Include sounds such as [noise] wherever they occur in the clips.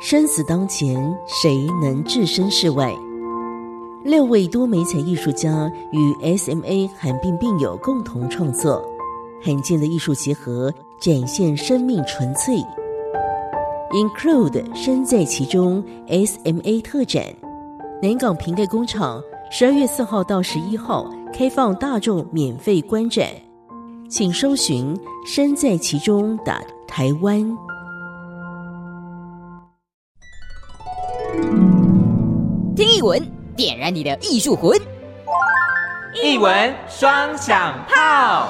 生死当前，谁能置身事外？六位多媒材艺术家与 SMA 罕病病友共同创作，罕见的艺术结合，展现生命纯粹。Include 身在其中 SMA 特展，南港瓶盖工厂十二月四号到十一号开放大众免费观展，请搜寻“身在其中”打台湾。听艺文，点燃你的艺术魂。艺文双响炮。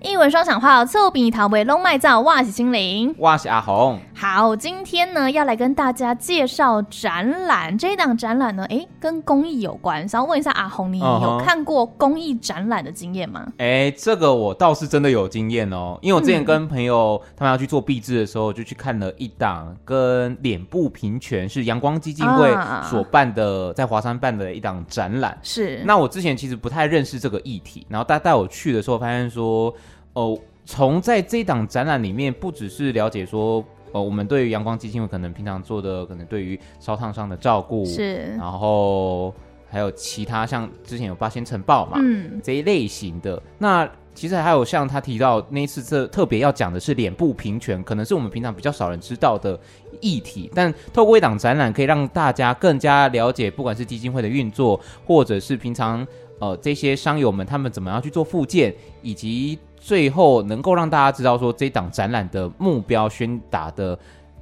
艺文双响炮，侧边桃为龙脉造，哇是心灵，哇是阿红。好，今天呢要来跟大家介绍展览。这一档展览呢，哎，跟公益有关。想要问一下阿红，你有看过公益展览的经验吗？哎、uh-huh，这个我倒是真的有经验哦。因为我之前跟朋友他们要去做壁纸的时候，就去看了一档跟脸部平权是阳光基金会所办的，在华山办的一档展览。是。那我之前其实不太认识这个议题，然后带带我去的时候，发现说。哦，从在这一档展览里面，不只是了解说，呃，我们对于阳光基金会可能平常做的，可能对于烧烫伤的照顾，是，然后还有其他像之前有八仙尘爆嘛，嗯，这一类型的。那其实还有像他提到那一次特特别要讲的是脸部平权，可能是我们平常比较少人知道的议题，但透过一档展览，可以让大家更加了解，不管是基金会的运作，或者是平常呃这些商友们他们怎么样去做复健，以及。最后能够让大家知道说，这档展览的目标宣达的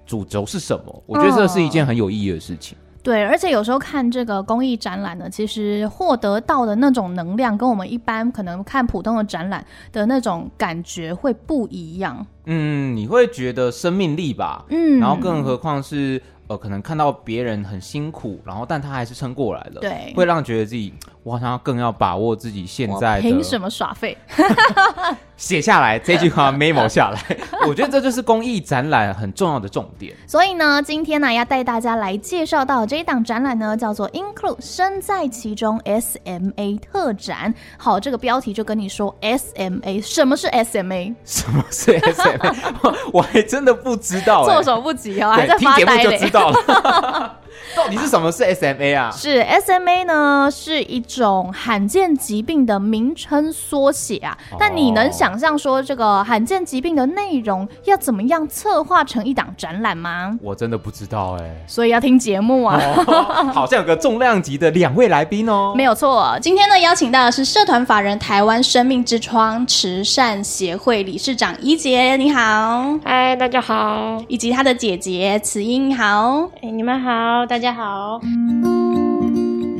主轴是什么，我觉得这是一件很有意义的事情。对，而且有时候看这个公益展览呢，其实获得到的那种能量，跟我们一般可能看普通的展览的那种感觉会不一样。嗯，你会觉得生命力吧？嗯，然后更何况是呃，可能看到别人很辛苦，然后但他还是撑过来了，对，会让觉得自己。我好像要更要把握自己现在的。凭什么耍废？[laughs] 写下来这句话 memo 下来，[laughs] 我觉得这就是公益展览很重要的重点。所以呢，今天呢要带大家来介绍到这一档展览呢，叫做 Include 身在其中 SMA 特展。好，这个标题就跟你说 SMA，什么是 SMA？什么是 SMA？[laughs] 我还真的不知道，措手不及哦，还在发呆就知道了。[laughs] [laughs] 到底是什么是 SMA 啊？是 SMA 呢，是一种罕见疾病的名称缩写啊。Oh. 但你能想象说这个罕见疾病的内容要怎么样策划成一档展览吗？我真的不知道哎、欸，所以要听节目啊。Oh. [laughs] 好像有个重量级的两位来宾哦。没有错，今天呢邀请到的是社团法人台湾生命之窗慈善协会理事长怡杰，你好。嗨，大家好。以及他的姐姐慈英，你好。哎，你们好，大家好。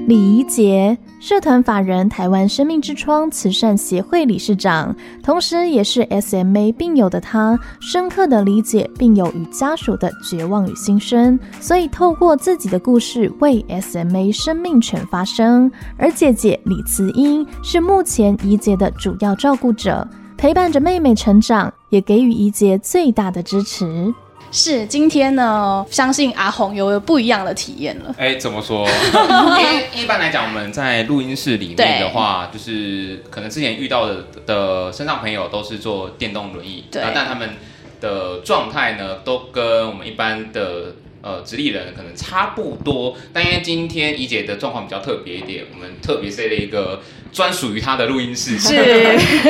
李怡洁，社团法人台湾生命之窗慈善协会理事长，同时也是 SMA 病友的她，深刻的理解病友与家属的绝望与心声，所以透过自己的故事为 SMA 生命权发声。而姐姐李慈英是目前怡洁的主要照顾者，陪伴着妹妹成长，也给予怡洁最大的支持。是今天呢，相信阿红有不一样的体验了。哎，怎么说？[laughs] 一般来讲，我们在录音室里面的话，就是可能之前遇到的的身上朋友都是坐电动轮椅，对，但他们的状态呢，都跟我们一般的呃直立人可能差不多。但因为今天怡姐的状况比较特别一点，我们特别设了一个。专属于她的录音室，是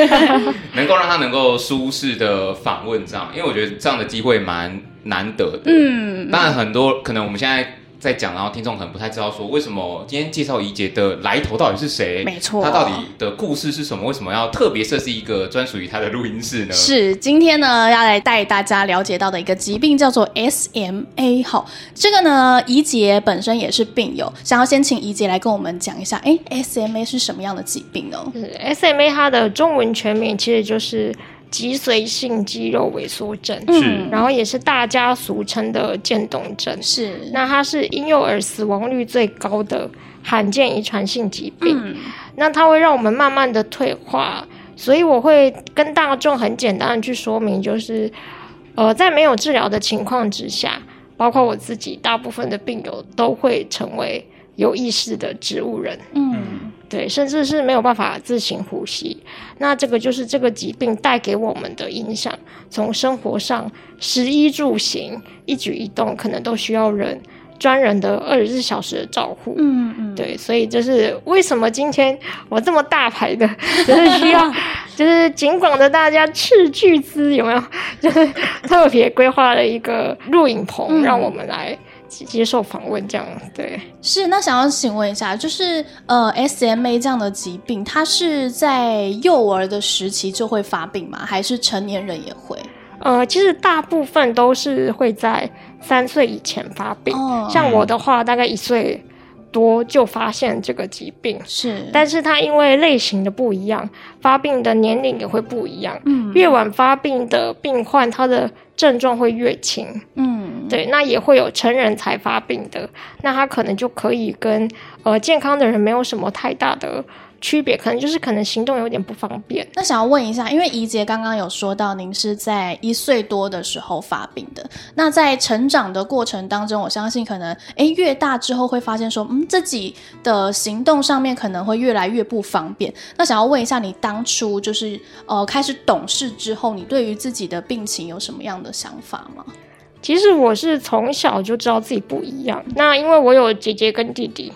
[laughs] 能够让她能够舒适的访问这样，因为我觉得这样的机会蛮难得的。嗯，当然很多可能我们现在。在讲，然后听众可能不太知道说为什么今天介绍怡洁的来头到底是谁？没错，他到底的故事是什么？为什么要特别设置一个专属于他的录音室呢？是今天呢要来带大家了解到的一个疾病叫做 SMA。好，这个呢怡洁本身也是病友，想要先请怡洁来跟我们讲一下，哎，SMA 是什么样的疾病呢？SMA 它的中文全名其实就是。脊髓性肌肉萎缩症，是，然后也是大家俗称的渐冻症，是。那它是婴幼儿死亡率最高的罕见遗传性疾病，嗯，那它会让我们慢慢的退化，所以我会跟大众很简单的去说明，就是，呃，在没有治疗的情况之下，包括我自己，大部分的病友都会成为有意识的植物人。嗯，对，甚至是没有办法自行呼吸。那这个就是这个疾病带给我们的影响，从生活上，食衣住行，一举一动可能都需要人。专人的二十四小时的照护，嗯嗯，对，所以就是为什么今天我这么大牌的，[laughs] 就是需要，就是尽管的大家斥巨资，有没有？[laughs] 就是特别规划了一个录影棚，嗯、让我们来接受访问，这样对。是，那想要请问一下，就是呃，SMA 这样的疾病，它是在幼儿的时期就会发病吗？还是成年人也会？呃，其实大部分都是会在三岁以前发病。哦，像我的话，大概一岁多就发现这个疾病。是，但是它因为类型的不一样，发病的年龄也会不一样。嗯，越晚发病的病患，他的症状会越轻。嗯，对，那也会有成人才发病的，那他可能就可以跟呃健康的人没有什么太大的。区别可能就是可能行动有点不方便。那想要问一下，因为怡姐刚刚有说到您是在一岁多的时候发病的，那在成长的过程当中，我相信可能诶越大之后会发现说，嗯，自己的行动上面可能会越来越不方便。那想要问一下，你当初就是呃开始懂事之后，你对于自己的病情有什么样的想法吗？其实我是从小就知道自己不一样。那因为我有姐姐跟弟弟。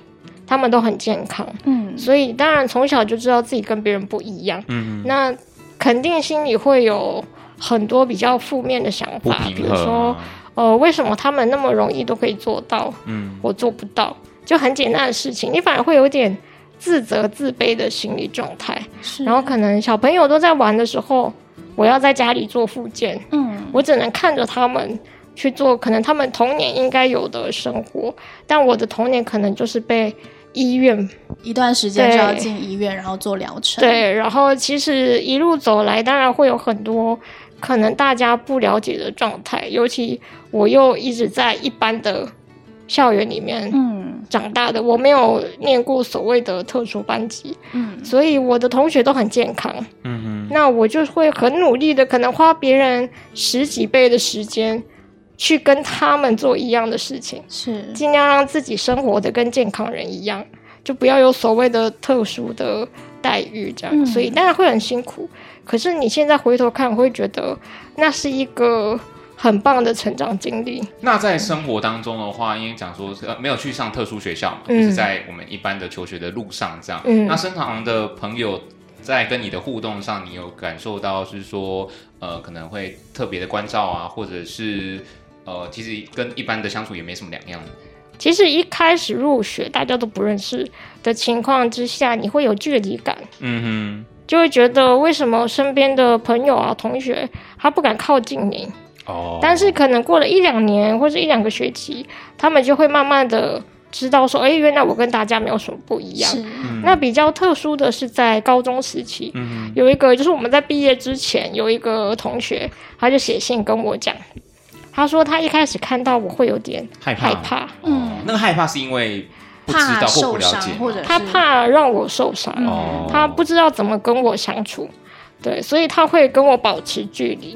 他们都很健康，嗯，所以当然从小就知道自己跟别人不一样，嗯，那肯定心里会有很多比较负面的想法，比如说，呃，为什么他们那么容易都可以做到，嗯，我做不到，就很简单的事情，你反而会有点自责、自卑的心理状态，是，然后可能小朋友都在玩的时候，我要在家里做复健，嗯，我只能看着他们去做，可能他们童年应该有的生活，但我的童年可能就是被。医院一段时间就要进医院，然后做疗程。对，然后其实一路走来，当然会有很多可能大家不了解的状态。尤其我又一直在一般的校园里面嗯长大的，我没有念过所谓的特殊班级，嗯，所以我的同学都很健康，嗯哼，那我就会很努力的，可能花别人十几倍的时间。去跟他们做一样的事情，是尽量让自己生活的跟健康人一样，就不要有所谓的特殊的待遇这样。嗯、所以当然会很辛苦，可是你现在回头看，会觉得那是一个很棒的成长经历。那在生活当中的话，因为讲说呃没有去上特殊学校嘛，嗯、就是在我们一般的求学的路上这样。嗯、那身旁的朋友在跟你的互动上，你有感受到是说呃可能会特别的关照啊，或者是？呃，其实跟一般的相处也没什么两样。其实一开始入学，大家都不认识的情况之下，你会有距离感。嗯哼，就会觉得为什么身边的朋友啊、同学，他不敢靠近你。哦。但是可能过了一两年或者一两个学期，他们就会慢慢的知道说，哎，原来我跟大家没有什么不一样。是。那比较特殊的是在高中时期，嗯，有一个就是我们在毕业之前，有一个同学，他就写信跟我讲。他说他一开始看到我会有点害怕，害怕，嗯，那个害怕是因为不知道或不了解，或者他怕让我受伤，嗯、他不知道怎么跟我相处，对，所以他会跟我保持距离。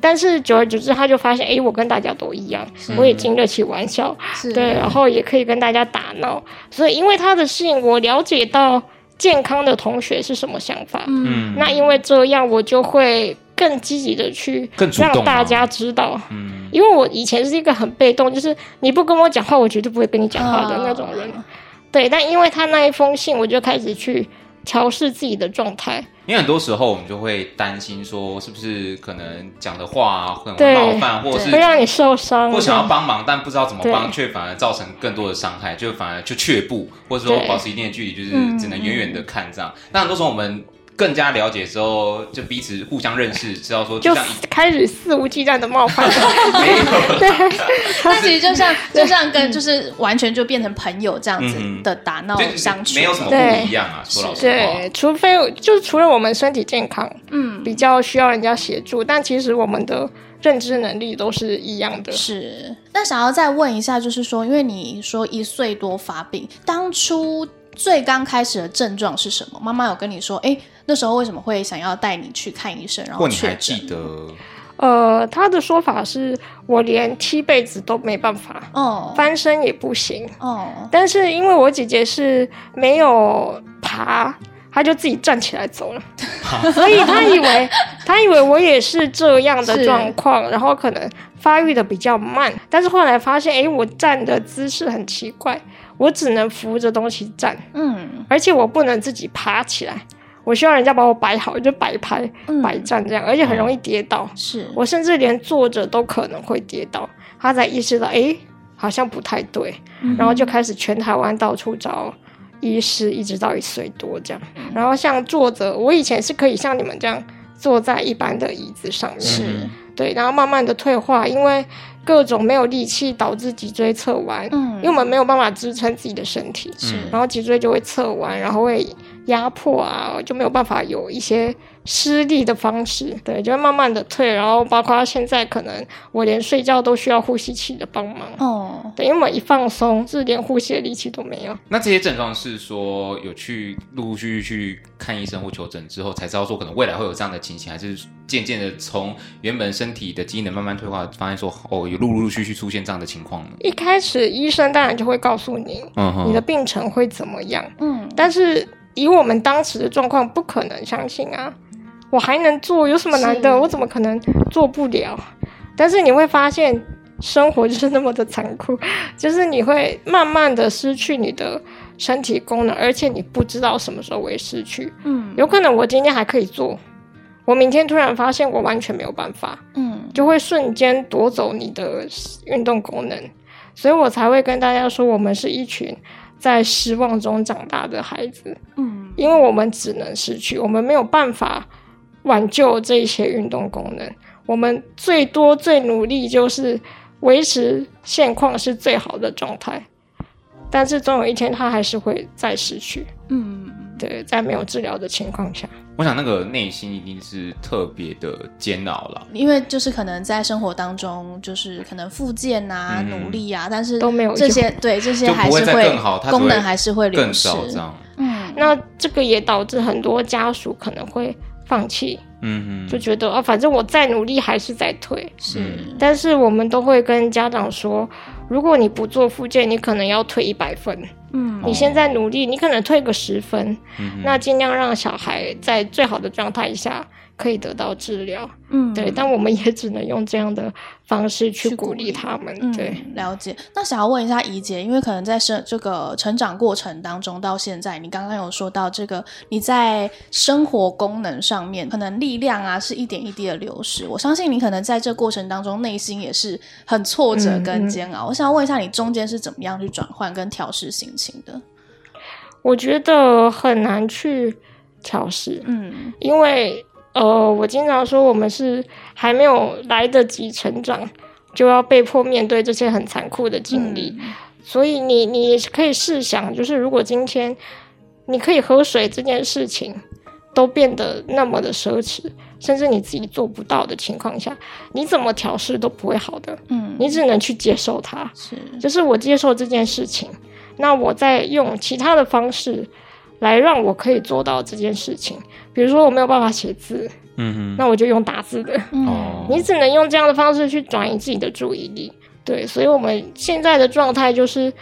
但是久而久之，他就发现，哎，我跟大家都一样，我也经得起玩笑，对，然后也可以跟大家打闹。所以因为他的事情，我了解到健康的同学是什么想法，嗯，那因为这样，我就会。更积极的去让大家知道，嗯，因为我以前是一个很被动，就是你不跟我讲话，我绝对不会跟你讲话的那种人，啊、对。但因为他那一封信，我就开始去调试自己的状态。因为很多时候我们就会担心说，是不是可能讲的话很冒犯，或者是会让你受伤，或想要帮忙，但不知道怎么帮，却反而造成更多的伤害，就反而就却步，或者说保持一定的距离，就是只能远远的看这样。那很多时候我们。更加了解之后，就彼此互相认识，知道说就，像开始肆无忌惮的冒犯。[laughs] 没有，对，那其实就像就像跟就是完全就变成朋友这样子的打闹相处，没有什么不一样啊。说老实话，对，除非就是除了我们身体健康，嗯，比较需要人家协助，但其实我们的认知能力都是一样的。是，那想要再问一下，就是说，因为你说一岁多发病，当初最刚开始的症状是什么？妈妈有跟你说，哎。那时候为什么会想要带你去看医生？然后你还记得？呃，他的说法是我连踢被子都没办法，哦，翻身也不行，哦，但是因为我姐姐是没有爬，她就自己站起来走了，[laughs] 所以她以为她以为我也是这样的状况，然后可能发育的比较慢，但是后来发现，哎，我站的姿势很奇怪，我只能扶着东西站，嗯，而且我不能自己爬起来。我希望人家把我摆好，就摆拍、摆站这样，而且很容易跌倒。是我甚至连坐着都可能会跌倒。他才意识到，哎，好像不太对，然后就开始全台湾到处找医师，一直到一岁多这样。然后像坐着，我以前是可以像你们这样坐在一般的椅子上面，是对，然后慢慢的退化，因为各种没有力气导致脊椎侧弯，嗯，因为我们没有办法支撑自己的身体，是，然后脊椎就会侧弯，然后会。压迫啊，就没有办法有一些施力的方式，对，就会慢慢的退，然后包括现在可能我连睡觉都需要呼吸器的帮忙哦，对，因为我一放松，是连呼吸的力气都没有。那这些症状是说有去陆陆续续去看医生或求诊之后才知道说可能未来会有这样的情形，还是渐渐的从原本身体的机能慢慢退化，发现说哦有陆陆续续出现这样的情况呢？一开始医生当然就会告诉你，嗯哼，你的病程会怎么样，嗯，但是。以我们当时的状况，不可能相信啊！我还能做，有什么难的？我怎么可能做不了？但是你会发现，生活就是那么的残酷，[laughs] 就是你会慢慢的失去你的身体功能，而且你不知道什么时候会失去。嗯，有可能我今天还可以做，我明天突然发现我完全没有办法。嗯，就会瞬间夺走你的运动功能，所以我才会跟大家说，我们是一群。在失望中长大的孩子，嗯，因为我们只能失去，我们没有办法挽救这些运动功能。我们最多最努力就是维持现况是最好的状态，但是总有一天他还是会再失去。嗯，对，在没有治疗的情况下。我想那个内心一定是特别的煎熬了，因为就是可能在生活当中，就是可能复健啊、嗯、努力啊，但是都没有这些，对这些还是会功能还是会流失。嗯，那这个也导致很多家属可能会放弃，嗯嗯，就觉得啊，反正我再努力还是在退。是，但是我们都会跟家长说，如果你不做复健，你可能要退一百分。嗯，你现在努力，你可能退个十分，嗯、那尽量让小孩在最好的状态下可以得到治疗。嗯，对，但我们也只能用这样的方式去鼓励他们。嗯、对，了解。那想要问一下怡姐，因为可能在生这个成长过程当中到现在，你刚刚有说到这个你在生活功能上面可能力量啊是一点一滴的流失。我相信你可能在这过程当中内心也是很挫折跟煎熬。嗯嗯、我想要问一下，你中间是怎么样去转换跟调试心情的？我觉得很难去调试，嗯，因为呃，我经常说我们是还没有来得及成长，就要被迫面对这些很残酷的经历，嗯、所以你你可以试想，就是如果今天你可以喝水这件事情都变得那么的奢侈，甚至你自己做不到的情况下，你怎么调试都不会好的，嗯，你只能去接受它，是，就是我接受这件事情。那我再用其他的方式来让我可以做到这件事情，比如说我没有办法写字，嗯哼，那我就用打字的，哦，你只能用这样的方式去转移自己的注意力，对，所以我们现在的状态就是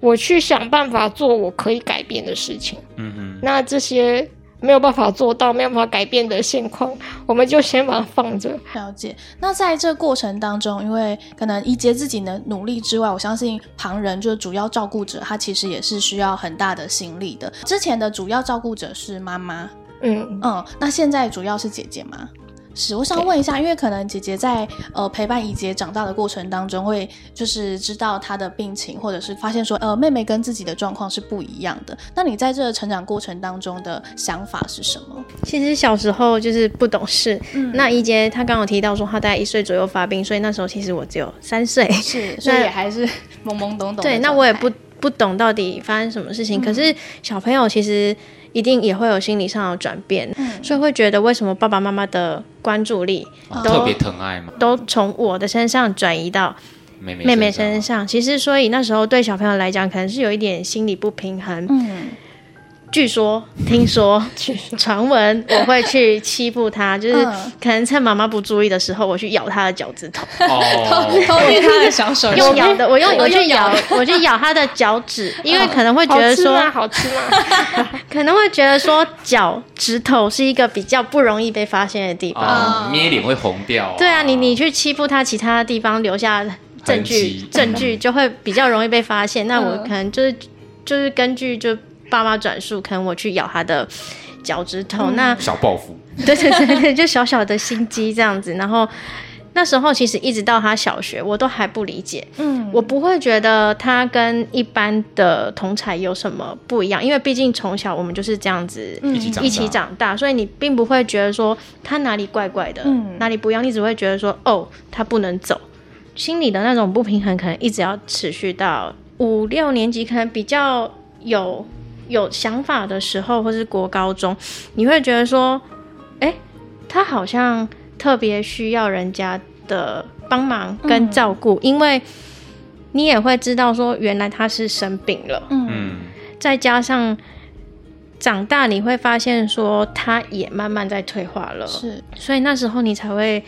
我去想办法做我可以改变的事情，嗯哼，那这些。没有办法做到，没有办法改变的现况，我们就先把它放着。了解。那在这过程当中，因为可能一阶自己的努力之外，我相信旁人就是主要照顾者，他其实也是需要很大的心力的。之前的主要照顾者是妈妈，嗯嗯，那现在主要是姐姐吗？是，我想问一下，因为可能姐姐在呃陪伴怡姐长大的过程当中，会就是知道她的病情，或者是发现说呃妹妹跟自己的状况是不一样的。那你在这个成长过程当中的想法是什么？其实小时候就是不懂事。嗯，那怡姐她刚刚提到说她大概一岁左右发病，所以那时候其实我只有三岁，是，所以 [laughs] 也还是懵懵懂懂。对，那我也不不懂到底发生什么事情。嗯，可是小朋友其实。一定也会有心理上的转变，嗯、所以会觉得为什么爸爸妈妈的关注力都特别疼爱吗，都从我的身上转移到妹妹身上。其实，所以那时候对小朋友来讲，可能是有一点心理不平衡。嗯，据说、听说、[laughs] 传闻，我会去欺负他，[laughs] 就是可能趁妈妈不注意的时候，我去咬他的脚趾头，[laughs] 偷捏他的小手，用咬的，我用我去咬，我去咬他的脚趾，因为可能会觉得说好吃吗？可能会觉得说脚趾头是一个比较不容易被发现的地方，捏脸会红掉。对啊，你你去欺负他，其他的地方留下证据，证据就会比较容易被发现。那我可能就是就是根据就。爸妈转述，可能我去咬他的脚趾头，嗯、那小报复，[laughs] 对对对对，就小小的心机这样子。然后那时候其实一直到他小学，我都还不理解，嗯，我不会觉得他跟一般的同才有什么不一样，因为毕竟从小我们就是这样子一起一起长大，所以你并不会觉得说他哪里怪怪的，嗯，哪里不一样，你只会觉得说哦，他不能走，心里的那种不平衡可能一直要持续到五六年级，可能比较有。有想法的时候，或是国高中，你会觉得说，哎、欸，他好像特别需要人家的帮忙跟照顾，嗯、因为你也会知道说，原来他是生病了，嗯，再加上长大，你会发现说，他也慢慢在退化了，是，所以那时候你才会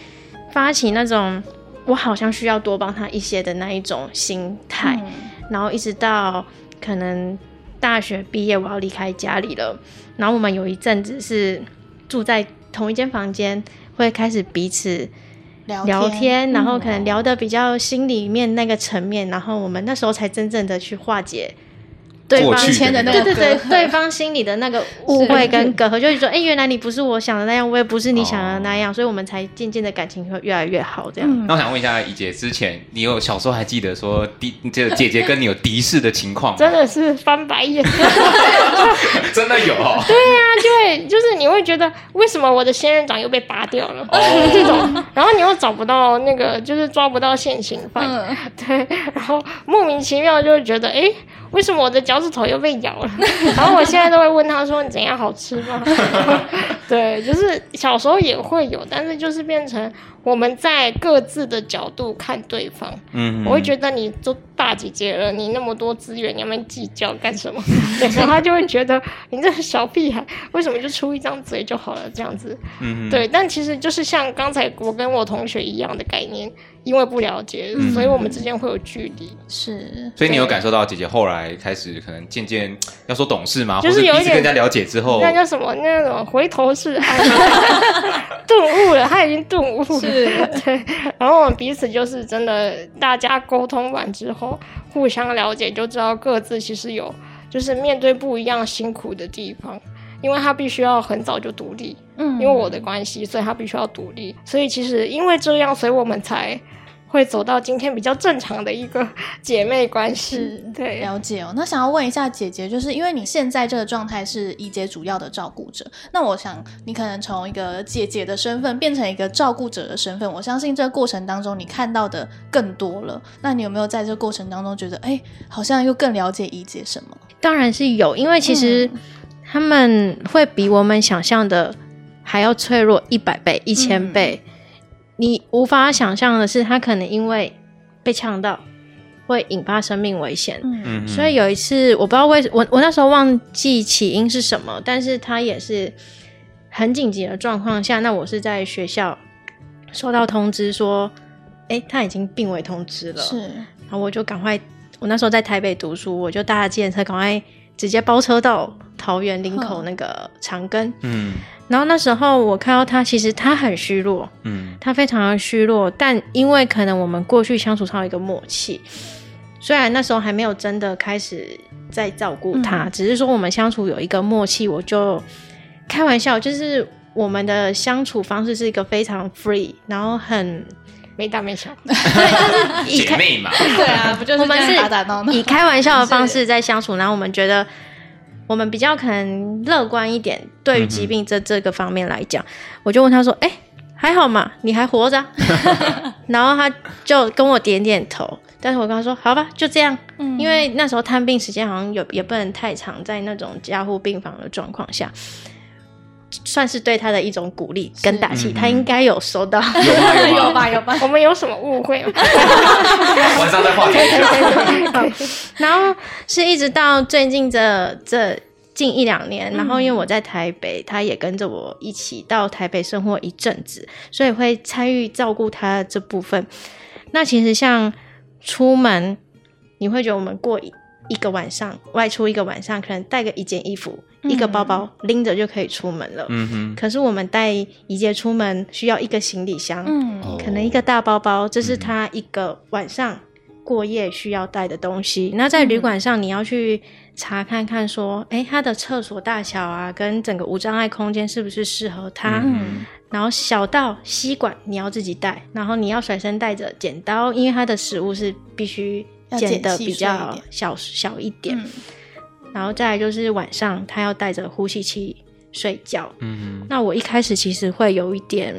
发起那种我好像需要多帮他一些的那一种心态，嗯、然后一直到可能。大学毕业，我要离开家里了。然后我们有一阵子是住在同一间房间，会开始彼此聊天，聊天，然后可能聊得比较心里面那个层面，嗯、然后我们那时候才真正的去化解。对方签的那个，对对对，对方心里的那个 [laughs] 误会跟隔阂，就是说，哎、欸，原来你不是我想的那样，我也不是你想的那样，哦、所以我们才渐渐的感情会越来越好，这样。嗯、那我想问一下，怡姐，之前你有小时候还记得说敌这个姐姐跟你有敌视的情况吗？真的是翻白眼，[laughs] 真的有、哦。对呀、啊，就会就是你会觉得为什么我的仙人掌又被拔掉了，哦、[laughs] 这种，然后你又找不到那个，就是抓不到现行犯，嗯、对，然后莫名其妙就会觉得，哎、欸。为什么我的脚趾头又被咬了？[laughs] 然后我现在都会问他说：“你怎样好吃吗？” [laughs] 对，就是小时候也会有，但是就是变成我们在各自的角度看对方。我会觉得你都大姐姐了，你那么多资源，你要们计较干什么？[laughs] 然后他就会觉得你这个小屁孩，为什么就出一张嘴就好了？这样子。对。但其实就是像刚才我跟我同学一样的概念。因为不了解，所以我们之间会有距离。是，所以你有感受到姐姐后来开始可能渐渐要说懂事吗？就是有一点更加了解之后，那叫什么？那种回头是岸，[laughs] 顿悟了，他已经顿悟了。是，[laughs] 对。然后我们彼此就是真的，大家沟通完之后，互相了解，就知道各自其实有就是面对不一样辛苦的地方。因为他必须要很早就独立，嗯，因为我的关系，所以他必须要独立。所以其实因为这样，所以我们才。会走到今天比较正常的一个姐妹关系，[laughs] 对，了解哦。那想要问一下姐姐，就是因为你现在这个状态是怡姐主要的照顾者，那我想你可能从一个姐姐的身份变成一个照顾者的身份，我相信这个过程当中你看到的更多了。那你有没有在这个过程当中觉得，哎，好像又更了解怡姐什么？当然是有，因为其实他们会比我们想象的还要脆弱一百倍、一千倍。嗯你无法想象的是，他可能因为被呛到，会引发生命危险。嗯，所以有一次，我不知道为什，我我那时候忘记起因是什么，但是他也是很紧急的状况下，那我是在学校收到通知说，哎、欸，他已经病危通知了。是，然后我就赶快，我那时候在台北读书，我就搭了计程车，赶快直接包车到桃园林口那个长庚。嗯。然后那时候我看到他，其实他很虚弱，嗯，他非常的虚弱，但因为可能我们过去相处上有一个默契，虽然那时候还没有真的开始在照顾他，嗯、只是说我们相处有一个默契，我就开玩笑，就是我们的相处方式是一个非常 free，然后很没大没小，姐妹嘛，对啊，不就是我们是打打闹闹，以开玩笑的方式在相处，然后我们觉得。我们比较可能乐观一点，对于疾病这这个方面来讲，嗯、我就问他说：“哎、欸，还好嘛，你还活着？” [laughs] 然后他就跟我点点头，但是我跟他说：“好吧，就这样。嗯”因为那时候探病时间好像有也不能太长，在那种加护病房的状况下，算是对他的一种鼓励跟打气，他应该有收到。有吧 [laughs] 有吧，有吧，我们有什么误会吗？[laughs] 晚上再话题。[laughs] 然后是一直到最近这这近一两年，然后因为我在台北，他也跟着我一起到台北生活一阵子，所以会参与照顾他的这部分。那其实像出门，你会觉得我们过一一个晚上外出一个晚上，可能带个一件衣服、嗯、一个包包拎着就可以出门了。嗯哼。可是我们带宜洁出门需要一个行李箱，嗯，可能一个大包包，这是他一个晚上过夜需要带的东西。嗯、那在旅馆上，你要去。查看看说，哎，他的厕所大小啊，跟整个无障碍空间是不是适合他？嗯，然后小到吸管你要自己带，然后你要随身带着剪刀，因为他的食物是必须剪的比较小小一点。嗯，然后再来就是晚上他要带着呼吸器睡觉。嗯，那我一开始其实会有一点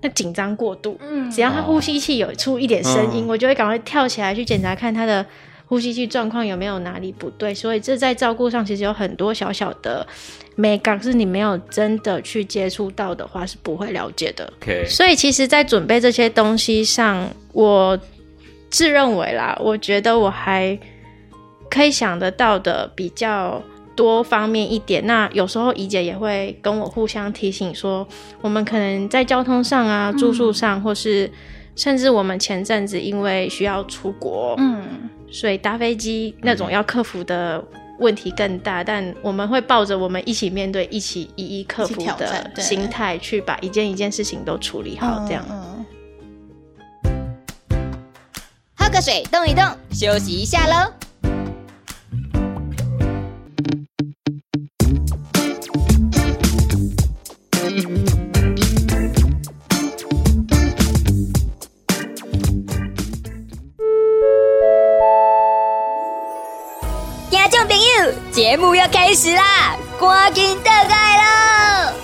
那紧张过度。嗯，只要他呼吸器有出一点声音，哦，我就会赶快跳起来去检查看他的。呼吸器状况有没有哪里不对？所以这在照顾上其实有很多小小的美感，是你没有真的去接触到的话是不会了解的。Okay. 所以其实，在准备这些东西上，我自认为啦，我觉得我还可以想得到的比较多方面一点。那有时候怡姐也会跟我互相提醒说，我们可能在交通上啊、住宿上，嗯、或是甚至我们前阵子因为需要出国，嗯。所以搭飞机那种要克服的问题更大，嗯、但我们会抱着我们一起面对、一起一一克服的心态，去把一件一件事情都处理好。这样，嗯嗯、喝个水，动一动，休息一下喽。开始啦，赶紧倒来了。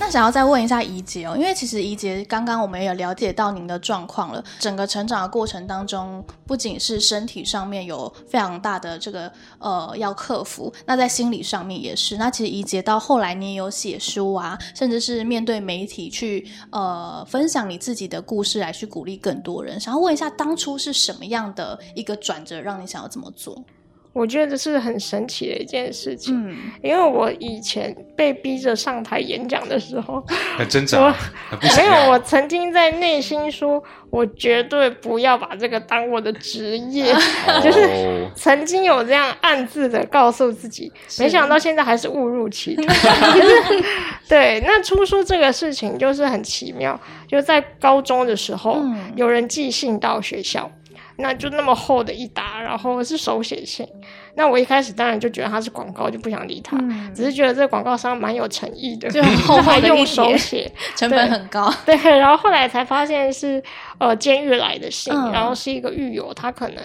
那想要再问一下怡姐哦，因为其实怡姐刚刚我们也有了解到您的状况了。整个成长的过程当中，不仅是身体上面有非常大的这个呃要克服，那在心理上面也是。那其实怡姐到后来你也有写书啊，甚至是面对媒体去呃分享你自己的故事，来去鼓励更多人。想要问一下，当初是什么样的一个转折，让你想要这么做？我觉得这是很神奇的一件事情，嗯，因为我以前被逼着上台演讲的时候，[laughs] 很挣扎，我没有，我曾经在内心说，我绝对不要把这个当我的职业，[laughs] 哦、就是曾经有这样暗自的告诉自己，没想到现在还是误入歧途。[laughs] 对，那出书这个事情就是很奇妙，就在高中的时候，嗯、有人寄信到学校。那就那么厚的一沓，然后是手写信。那我一开始当然就觉得它是广告，就不想理他。嗯、只是觉得这个广告商蛮有诚意的，[laughs] 就很厚厚的用手写，成本很高。对，然后后来才发现是呃监狱来的信，嗯、然后是一个狱友，他可能。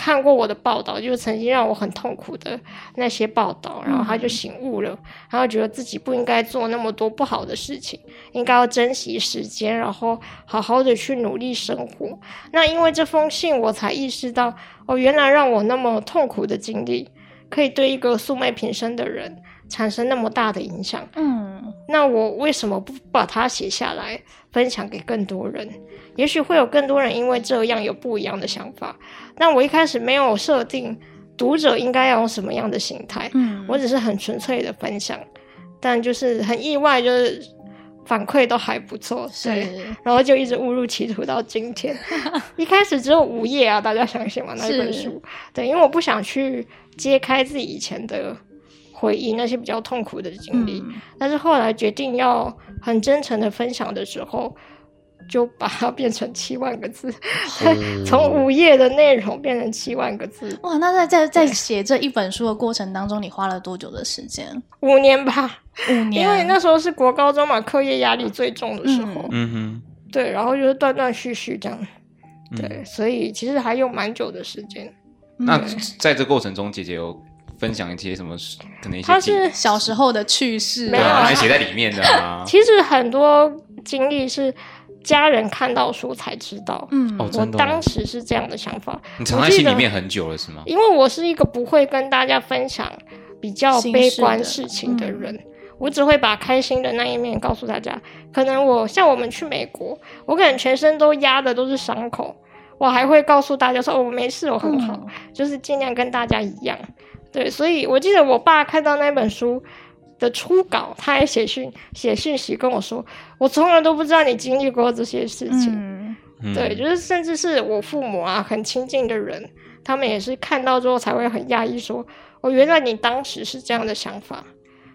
看过我的报道，就是曾经让我很痛苦的那些报道，然后他就醒悟了，然后觉得自己不应该做那么多不好的事情，应该要珍惜时间，然后好好的去努力生活。那因为这封信，我才意识到，哦，原来让我那么痛苦的经历，可以对一个素昧平生的人产生那么大的影响。嗯，那我为什么不把它写下来，分享给更多人？也许会有更多人因为这样有不一样的想法。但我一开始没有设定读者应该要用什么样的心态，嗯，我只是很纯粹的分享，但就是很意外，就是反馈都还不错，对，是然后就一直误入歧途到今天。[laughs] 一开始只有五页啊，大家相信吗？那一本书，对，因为我不想去揭开自己以前的回忆，那些比较痛苦的经历，嗯，但是后来决定要很真诚的分享的时候。就把它变成七万个字，[laughs] 从五页的内容变成七万个字。哇！那在在在写这一本书的过程当中，你花了多久的时间？五年吧，五年。[laughs] 因为那时候是国高中嘛，课业压力最重的时候。嗯哼。对，然后就是断断续续这样。对，所以其实还有蛮久的时间。那在这过程中，姐姐有分享一些什么？可能一些他是小时候的趣事，没有还写在里面的啊。[laughs] 其实很多经历是。家人看到书才知道，嗯，我当时是这样的想法。你藏在心里面很久了是吗？因为我是一个不会跟大家分享比较悲观事情的人，嗯、我只会把开心的那一面告诉大家。可能我像我们去美国，我可能全身都压的都是伤口，我还会告诉大家说，哦，我没事，我很好，嗯、就是尽量跟大家一样。对，所以我记得我爸看到那本书的初稿，他还写讯写讯息跟我说，我从来都不知道你经历过这些事情。嗯、对，就是甚至是我父母啊，很亲近的人，他们也是看到之后才会很讶异，说，哦，原来你当时是这样的想法。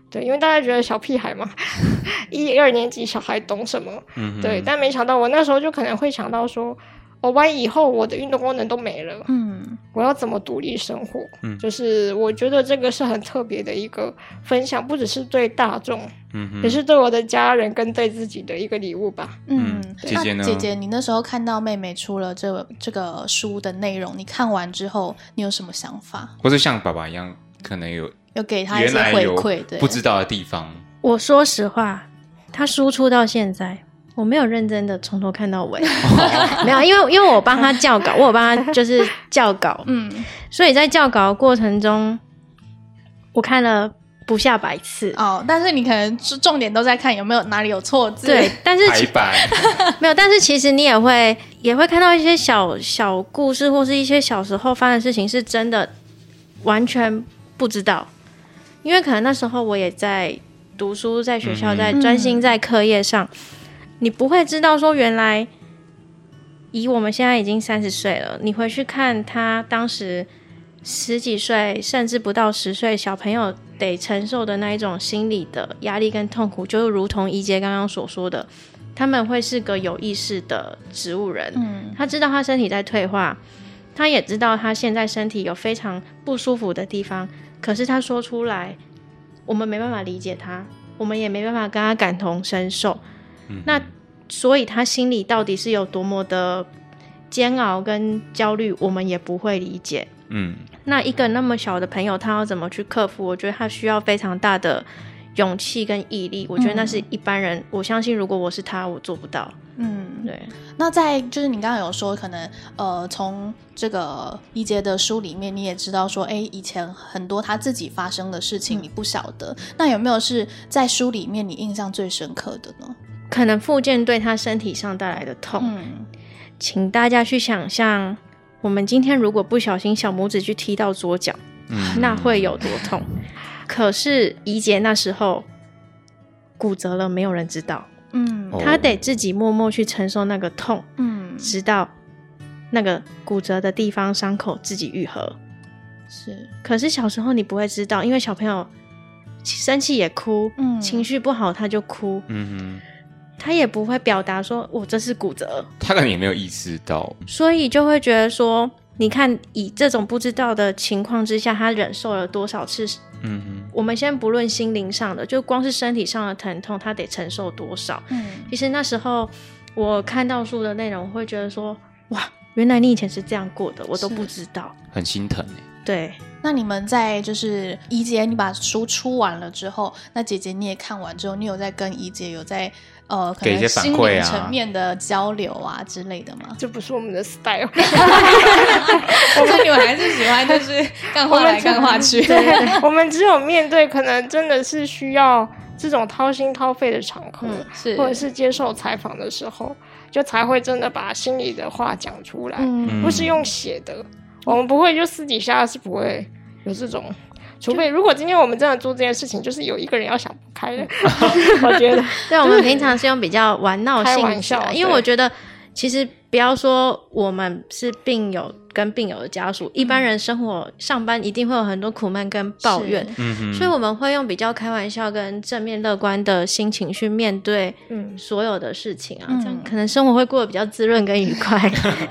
对，因为大家觉得小屁孩嘛，[laughs] 一二年级小孩懂什么？嗯，对。但没想到我那时候就可能会想到说，我、哦、万一以后我的运动功能都没了，嗯，我要怎么独立生活？嗯，就是我觉得这个是很特别的一个分享，不只是对大众，嗯，也是对我的家人跟对自己的一个礼物吧。嗯，姐姐呢？姐姐，你那时候看到妹妹出了这、这个书的内容，你看完之后，你有什么想法？或是像爸爸一样，可能有。有给他一些回馈，对，不知道的地方。我说实话，他输出到现在，我没有认真的从头看到尾，[laughs] 没有，因为因为我帮他校稿，我有帮他 [laughs] 就是校稿，嗯，所以在校稿的过程中，我看了不下百次哦。但是你可能重点都在看有没有哪里有错字，对，但是排版 [laughs] 没有，但是其实你也会也会看到一些小小故事，或是一些小时候发生的事情，是真的完全不知道。因为可能那时候我也在读书，在学校，在专心在课业上，嗯，你不会知道说原来，以我们现在已经三十岁了，你回去看他当时十几岁甚至不到十岁小朋友得承受的那一种心理的压力跟痛苦，就如同怡杰刚刚所说的，他们会是个有意识的植物人，嗯，他知道他身体在退化，他也知道他现在身体有非常不舒服的地方。可是他说出来，我们没办法理解他，我们也没办法跟他感同身受。嗯、那所以他心里到底是有多么的煎熬跟焦虑，我们也不会理解。嗯，那一个那么小的朋友，他要怎么去克服？我觉得他需要非常大的勇气跟毅力。我觉得那是一般人，嗯、我相信如果我是他，我做不到。嗯，对。那在就是你刚刚有说，可能呃，从这个一杰的书里面，你也知道说，哎，以前很多他自己发生的事情，你不晓得。嗯。那有没有是在书里面你印象最深刻的呢？可能复健对他身体上带来的痛。嗯，请大家去想象，我们今天如果不小心小拇指去踢到左脚，嗯，那会有多痛？[laughs] 可是怡姐那时候骨折了，没有人知道。嗯，他得自己默默去承受那个痛，嗯，直到那个骨折的地方伤口自己愈合。是，可是小时候你不会知道，因为小朋友生气也哭，嗯，情绪不好他就哭，嗯哼，他也不会表达说我这是骨折，他可能也没有意识到，所以就会觉得说，你看以这种不知道的情况之下，他忍受了多少次。嗯哼，我们先不论心灵上的，就光是身体上的疼痛，他得承受多少？嗯，其实那时候我看到书的内容，我会觉得说，哇，原来你以前是这样过的，我都不知道，很心疼。对，那你们在就是怡姐，你把书出完了之后，那姐姐你也看完之后，你有在跟怡姐有在？呃，可能心理层面的交流啊之类的吗？这不是我们的 style，我们你们还是喜欢就是干话来干话去。[laughs] 对，我们只有面对可能真的是需要这种掏心掏肺的场合，嗯、是或者是接受采访的时候，就才会真的把心里的话讲出来，嗯、不是用写的。我们不会就私底下是不会有这种。除非如果今天我们真的做这件事情，就是有一个人要想不开的，[laughs] 我觉得。[laughs] 对，我们平常是用比较玩闹性笑，因为我觉得其实不要说我们是病友。跟病友的家属，一般人生活上班一定会有很多苦闷跟抱怨，所以我们会用比较开玩笑跟正面乐观的心情去面对所有的事情啊，这样可能生活会过得比较滋润跟愉快。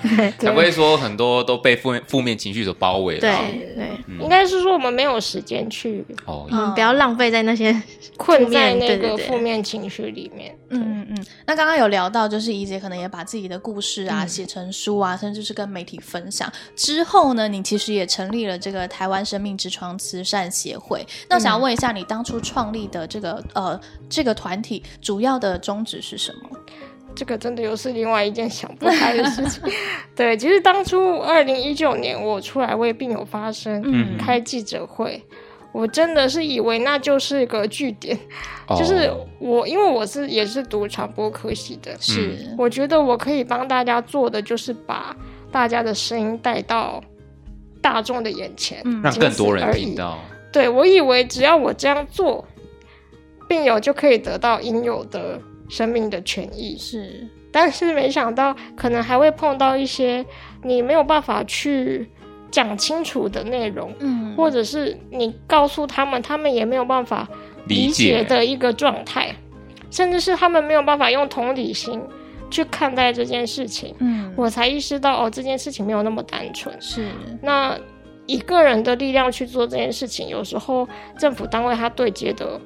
[laughs] 才不会说很多都被负面负面情绪所包围。对对，应该是说我们没有时间去哦，不要浪费在那些 [laughs] 困在那个负面情绪里面。嗯嗯嗯。那刚刚有聊到，就是怡姐可能也把自己的故事啊写成书啊，甚至是跟媒体分享。之后呢，你其实也成立了这个台湾生命之窗慈善协会。那我想要问一下，你当初创立的这个呃这个团体主要的宗旨是什么？这个真的又是另外一件想不开的事情。[laughs] 对，其实当初二零一九年我出来为病友发声，嗯，开记者会，我真的是以为那就是个据点，哦、就是我因为我是也是读传播科系的，是我觉得我可以帮大家做的就是把。大家的声音带到大众的眼前，嗯，让更多人听到。对，我以为只要我这样做，病友就可以得到应有的生命的权益。是，但是没想到可能还会碰到一些你没有办法去讲清楚的内容，嗯，或者是你告诉他们，他们也没有办法理解的一个状态，甚至是他们没有办法用同理心。去看待这件事情，嗯，我才意识到哦，这件事情没有那么单纯。是，那一个人的力量去做这件事情，有时候政府单位他对接的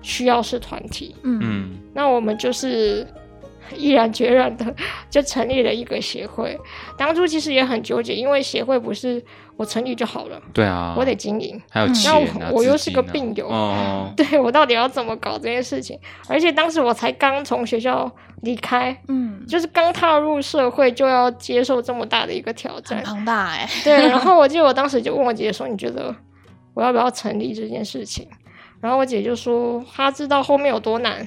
需要是团体，嗯，那我们就是。毅然决然的 [laughs] 就成立了一个协会。当初其实也很纠结，因为协会不是我成立就好了。对啊，我得经营，还有钱、啊，那我，我又是个病友，哦，对，我到底要怎么搞这件事情？而且当时我才刚从学校离开，嗯，就是刚踏入社会就要接受这么大的一个挑战，很庞大哎。对，然后我记得我当时就问我姐姐说：“你觉得我要不要成立这件事情？”然后我姐就说：“她知道后面有多难。”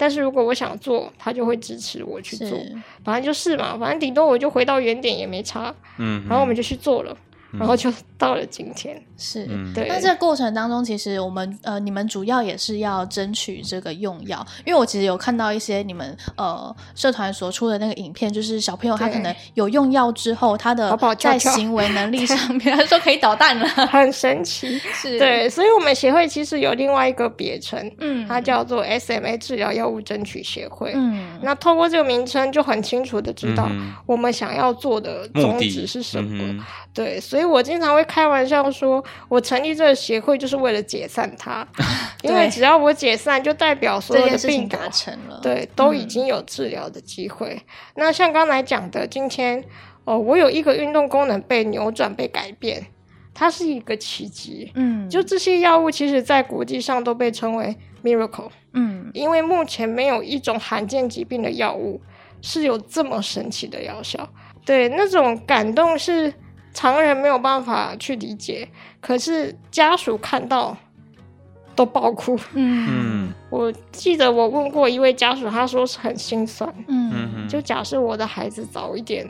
但是如果我想做，他就会支持我去做。反正就是嘛，反正顶多我就回到原点也没差。嗯，然后我们就去做了。然后就到了今天，是。对。那这个过程当中，其实我们呃，你们主要也是要争取这个用药，因为我其实有看到一些你们呃社团所出的那个影片，就是小朋友他可能有用药之后，他的在行为能力上面，他说可以捣蛋了，[laughs] 很神奇。是，对，所以我们协会其实有另外一个别称，嗯，它叫做 SMA 治疗药物争取协会。嗯，那透过这个名称，就很清楚的知道我们想要做的宗旨是什么。对，所以我经常会开玩笑说，我成立这个协会就是为了解散它，[laughs] 因为只要我解散，就代表所有的病达成了，对，都已经有治疗的机会。嗯、那像刚才讲的，今天哦，我有一个运动功能被扭转、被改变，它是一个奇迹。嗯，就这些药物，其实在国际上都被称为 miracle。嗯，因为目前没有一种罕见疾病的药物是有这么神奇的药效。对，那种感动是。常人没有办法去理解，可是家属看到都爆哭。嗯，我记得我问过一位家属，他说是很心酸。嗯，就假设我的孩子早一点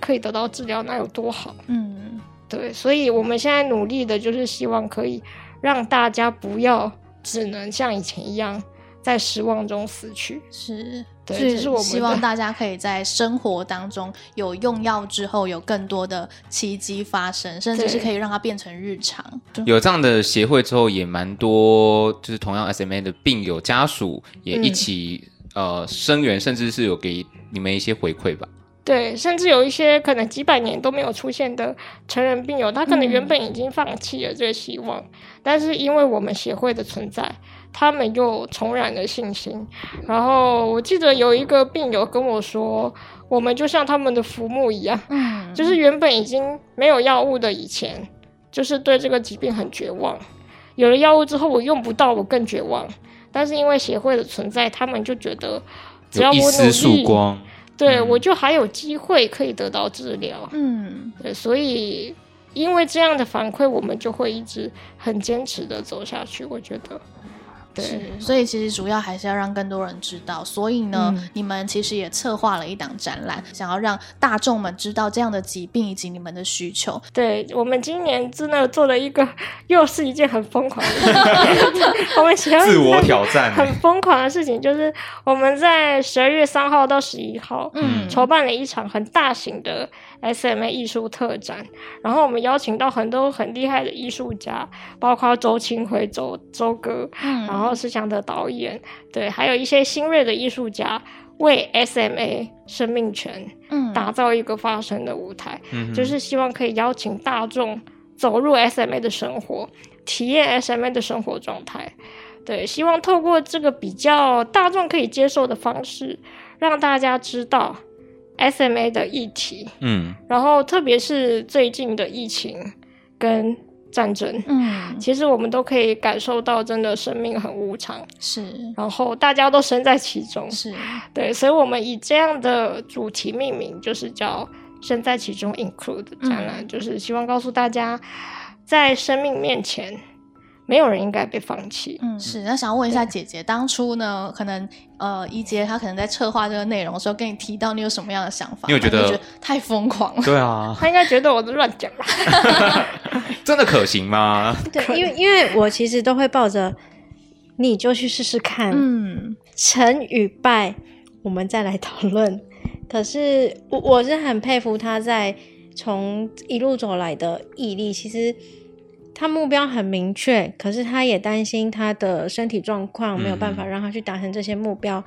可以得到治疗，那有多好？嗯，对，所以我们现在努力的就是希望可以让大家不要只能像以前一样在失望中死去。是。对，是我们希望大家可以在生活当中有用药之后，有更多的奇迹发生，甚至是可以让它变成日常。有这样的协会之后，也蛮多，就是同样 SMA 的病友家属也一起、嗯、呃声援，甚至是有给你们一些回馈吧。对，甚至有一些可能几百年都没有出现的成人病友，他可能原本已经放弃了这个希望，嗯、但是因为我们协会的存在。他们又重燃了信心，然后我记得有一个病友跟我说，我们就像他们的浮木一样，嗯，就是原本已经没有药物的以前，就是对这个疾病很绝望，有了药物之后我用不到，我更绝望，但是因为协会的存在，他们就觉得只要我努力，对、嗯、我就还有机会可以得到治疗，嗯，对，所以因为这样的反馈，我们就会一直很坚持的走下去，我觉得。对，所以其实主要还是要让更多人知道。所以呢，嗯、你们其实也策划了一档展览，想要让大众们知道这样的疾病以及你们的需求。对，我们今年真的做了一个，又是一件很疯狂的事情。[laughs] 我们想要自我挑战，很疯狂的事情就是我们在十二月三号到十一号，嗯，筹办了一场很大型的 SMA 艺术特展。然后我们邀请到很多很厉害的艺术家，包括周清辉、周周哥，嗯。然后是想的导演，对，还有一些新锐的艺术家，为 SMA 生命权，嗯，打造一个发声的舞台，嗯，就是希望可以邀请大众走入 SMA 的生活，体验 SMA 的生活状态，对，希望透过这个比较大众可以接受的方式，让大家知道 SMA 的议题，嗯，然后特别是最近的疫情跟。战争，嗯，其实我们都可以感受到，真的生命很无常，是，然后大家都身在其中，是。对，所以我们以这样的主题命名，就是叫“身在其中 ”，include 展览，嗯，就是希望告诉大家，在生命面前，没有人应该被放弃。嗯，是。那想要问一下姐姐，当初呢，可能呃，一杰他可能在策划这个内容的时候，跟你提到你有什么样的想法？你有觉得，觉得太疯狂了？对啊，[laughs] 他应该觉得我在乱讲吧？[laughs] 真的可行吗？对，因为因为我其实都会抱着，你就去试试看，嗯，成与败，我们再来讨论。可是我我是很佩服他在从一路走来的毅力，其实。他目标很明确，可是他也担心他的身体状况没有办法让他去达成这些目标，嗯、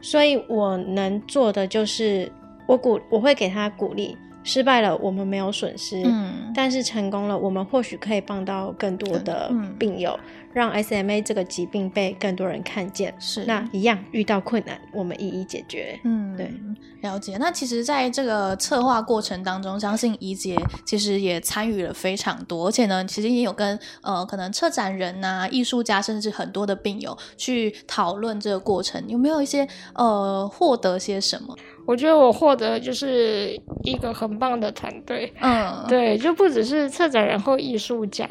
所以我能做的就是我鼓我会给他鼓励。失败了，我们没有损失，嗯，但是成功了，我们或许可以帮到更多的病友，嗯、让 SMA 这个疾病被更多人看见。是，那一样遇到困难，我们一一解决。嗯，对，了解。那其实，在这个策划过程当中，相信怡姐其实也参与了非常多，而且呢，其实也有跟呃，可能策展人呐、啊、艺术家，甚至很多的病友去讨论这个过程，有没有一些呃，获得些什么？我觉得我获得就是一个很棒的团队，嗯，对，就不只是策展人或艺术家，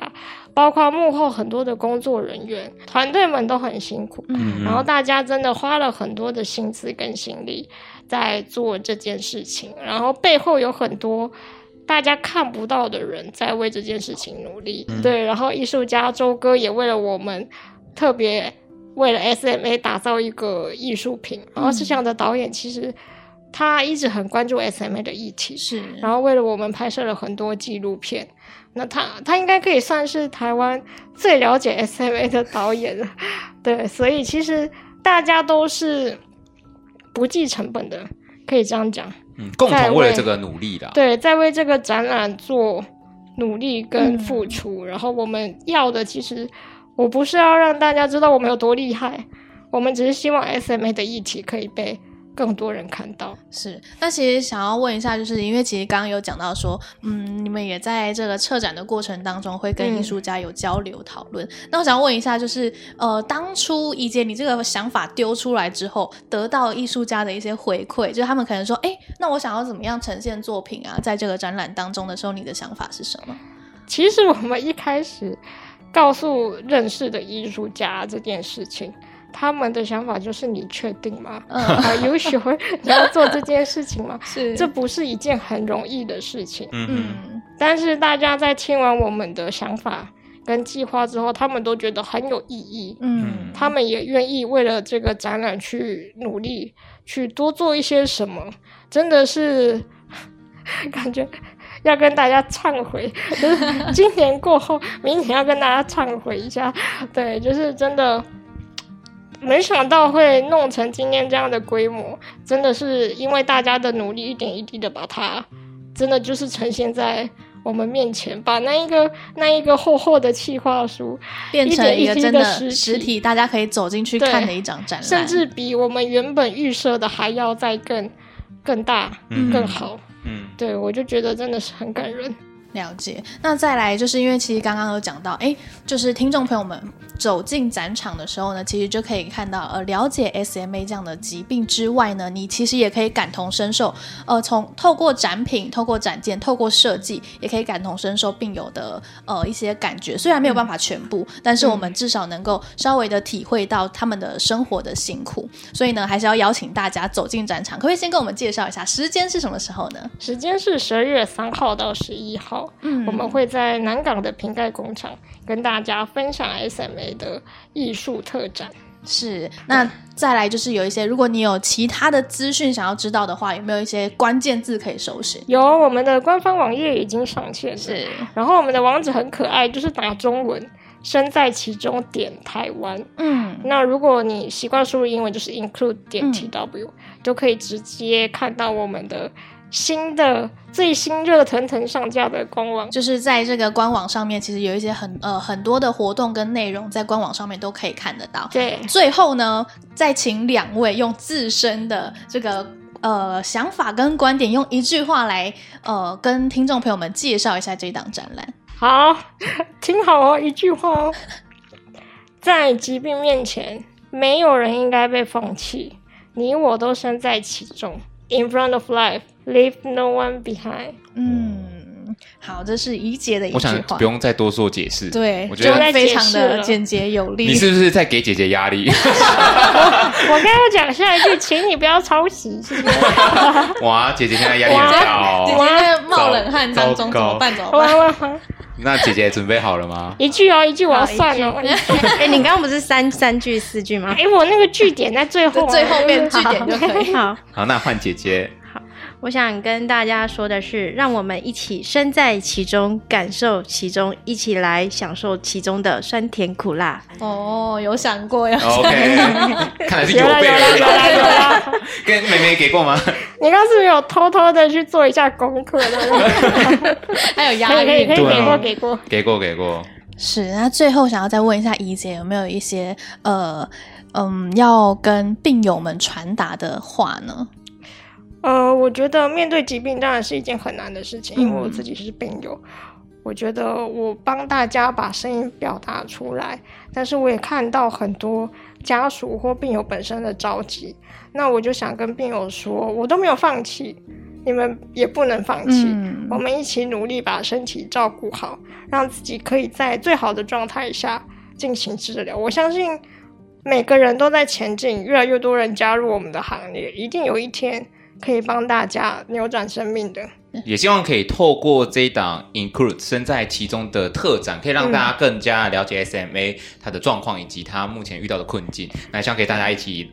包括幕后很多的工作人员，团队们都很辛苦，嗯，然后大家真的花了很多的心思跟心力在做这件事情，然后背后有很多大家看不到的人在为这件事情努力，嗯、对，然后艺术家周哥也为了我们特别为了 SMA 打造一个艺术品，然后是这样的导演其实。他一直很关注 SMA 的议题，是，然后为了我们拍摄了很多纪录片。那他他应该可以算是台湾最了解 SMA 的导演了，[laughs] 对，所以其实大家都是不计成本的，可以这样讲。嗯，共同为了这个努力的。对，在为这个展览做努力跟付出。嗯，然后我们要的，其实我不是要让大家知道我们有多厉害，我们只是希望 SMA 的议题可以被。更多人看到是，那其实想要问一下，就是因为其实刚刚有讲到说，嗯，你们也在这个策展的过程当中会跟艺术家有交流讨论。嗯、那我想问一下，就是呃，当初宜洁你这个想法丢出来之后，得到艺术家的一些回馈，就是他们可能说，哎，那我想要怎么样呈现作品啊？在这个展览当中的时候，你的想法是什么？其实我们一开始告诉认识的艺术家这件事情。他们的想法就是：你确定吗？嗯，啊，有学 [laughs] 你要做这件事情吗？[laughs] 是，这不是一件很容易的事情。嗯，但是大家在听完我们的想法跟计划之后，他们都觉得很有意义。嗯，他们也愿意为了这个展览去努力，去多做一些什么。真的是 [laughs] 感觉要跟大家忏悔，就是今年过后，明年要跟大家忏悔一下。对，就是真的。没想到会弄成今天这样的规模，真的是因为大家的努力，一点一滴的把它，真的就是呈现在我们面前，把那一个那一个厚厚的企划书变成一个真的实体，大家可以走进去看的一张展览，甚至比我们原本预设的还要再更更大、嗯、更好。嗯，对，我就觉得真的是很感人。了解，那再来就是因为其实刚刚有讲到，哎，就是听众朋友们走进展场的时候呢，其实就可以看到，呃，了解 SMA 这样的疾病之外呢，你其实也可以感同身受，呃，从透过展品、透过展件、透过设计，也可以感同身受病友的呃一些感觉。虽然没有办法全部，但是我们至少能够稍微的体会到他们的生活的辛苦。所以呢，还是要邀请大家走进展场。可不可以先跟我们介绍一下时间是什么时候呢？时间是十二月三号到十一号。嗯，我们会在南港的瓶盖工厂跟大家分享 SMA 的艺术特展。是，那再来就是有一些，如果你有其他的资讯想要知道的话，有没有一些关键字可以搜寻？有，我们的官方网页已经上线了。是，然后我们的网址很可爱，就是打中文“身在其中”点台湾。嗯，那如果你习惯输入英文，就是 include 点 tw，嗯，就可以直接看到我们的。新的最新热腾腾上架的官网，就是在这个官网上面，其实有一些很呃很多的活动跟内容，在官网上面都可以看得到。对，最后呢，再请两位用自身的这个呃想法跟观点，用一句话来呃跟听众朋友们介绍一下这档展览。好，听好哦，一句话哦，在疾病面前，没有人应该被放弃，你我都身在其中。In front of life. Leave no one behind。嗯，好，这是怡姐的一句话。我想不用再多做解释。对，我觉得非常的简洁有力。你是不是在给姐姐压力？[laughs] 我刚刚讲下一句，请你不要抄袭，是不是？[laughs] 哇，姐姐现在压力很大，姐姐在冒冷汗当中怎么办？怎么办？[laughs] 那姐姐准备好了吗？一句哦，一句我要算了。[laughs] 哎，你刚刚不是三三句四句吗？哎，我那个句点在最后，最后面 [laughs] 句点就可以。好，好，那换姐姐。我想跟大家说的是，让我们一起身在其中，感受其中，一起来享受其中的酸甜苦辣。哦，有想过呀？OK，[laughs] 看来是有备而来。[laughs] 跟妹妹给过吗？你刚是不是有偷偷的去做一下功课的？[laughs] 还有压力，可以可以给过给过给过给过。是，那最后想要再问一下怡姐，有没有一些呃嗯要跟病友们传达的话呢？呃，我觉得面对疾病当然是一件很难的事情，因为我自己是病友。嗯、我觉得我帮大家把声音表达出来，但是我也看到很多家属或病友本身的着急。那我就想跟病友说，我都没有放弃，你们也不能放弃。嗯、我们一起努力把身体照顾好，让自己可以在最好的状态下进行治疗。我相信每个人都在前进，越来越多人加入我们的行列，一定有一天。可以帮大家扭转生命的，也希望可以透过这一档 Include 身在其中的特展，可以让大家更加了解 SMA 它的状况以及它目前遇到的困境，那希望给大家一起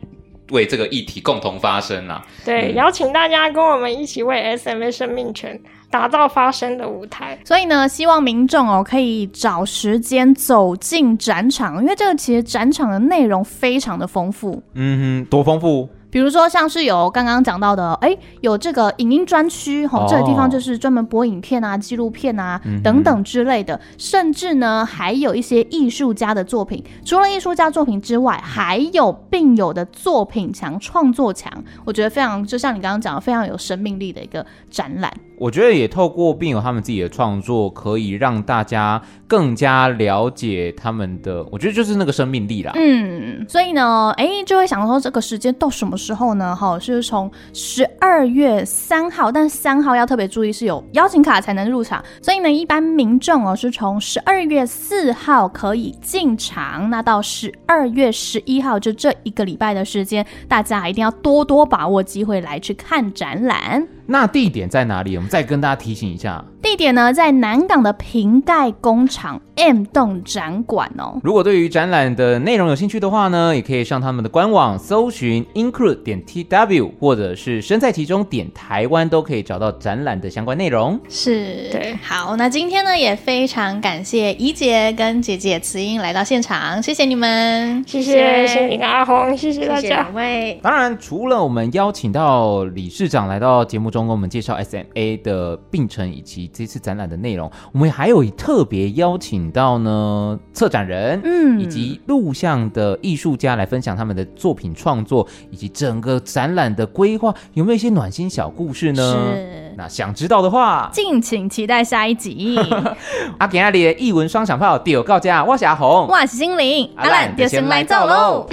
为这个议题共同发声啦。对，嗯、邀请大家跟我们一起为 SMA 生命权打造发声的舞台。所以呢，希望民众哦可以找时间走进展场，因为这个其实展场的内容非常的丰富。嗯哼，多丰富。比如说，像是有刚刚讲到的，哎，有这个影音专区，吼、哦，这个地方就是专门播影片啊、纪录片啊、嗯、等等之类的，甚至呢，还有一些艺术家的作品。除了艺术家作品之外，还有病友的作品墙、创作墙，我觉得非常，就像你刚刚讲的，非常有生命力的一个展览。我觉得也透过病友他们自己的创作，可以让大家更加了解他们的。我觉得就是那个生命力啦。嗯，所以呢，哎，就会想说这个时间到什么时候呢？哈，是从十二月三号，但三号要特别注意是有邀请卡才能入场。所以呢，一般民众哦是从十二月四号可以进场，那到十二月十一号就这一个礼拜的时间，大家一定要多多把握机会来去看展览。那地点在哪里？我们再跟大家提醒一下，地点呢在南港的瓶盖工厂 M 栋展馆哦。如果对于展览的内容有兴趣的话呢，也可以上他们的官网搜寻 include 点 tw，或者是身在其中点台湾，都可以找到展览的相关内容。是，对，好，那今天呢也非常感谢怡姐跟姐姐慈英来到现场，谢谢你们，谢谢，谢谢你阿红，谢谢大家。谢谢两位。当然，除了我们邀请到理事长来到节目中。跟我们介绍 SMA 的病程以及这次展览的内容，我们还有特别邀请到呢策展人，嗯，以及录像的艺术家来分享他们的作品创作以及整个展览的规划，有没有一些暖心小故事呢？是，那想知道的话，敬请期待下一集。[laughs] [laughs] 阿健阿里的艺文双响炮，第二告假，我是阿红，我是心灵，阿兰就先来走喽。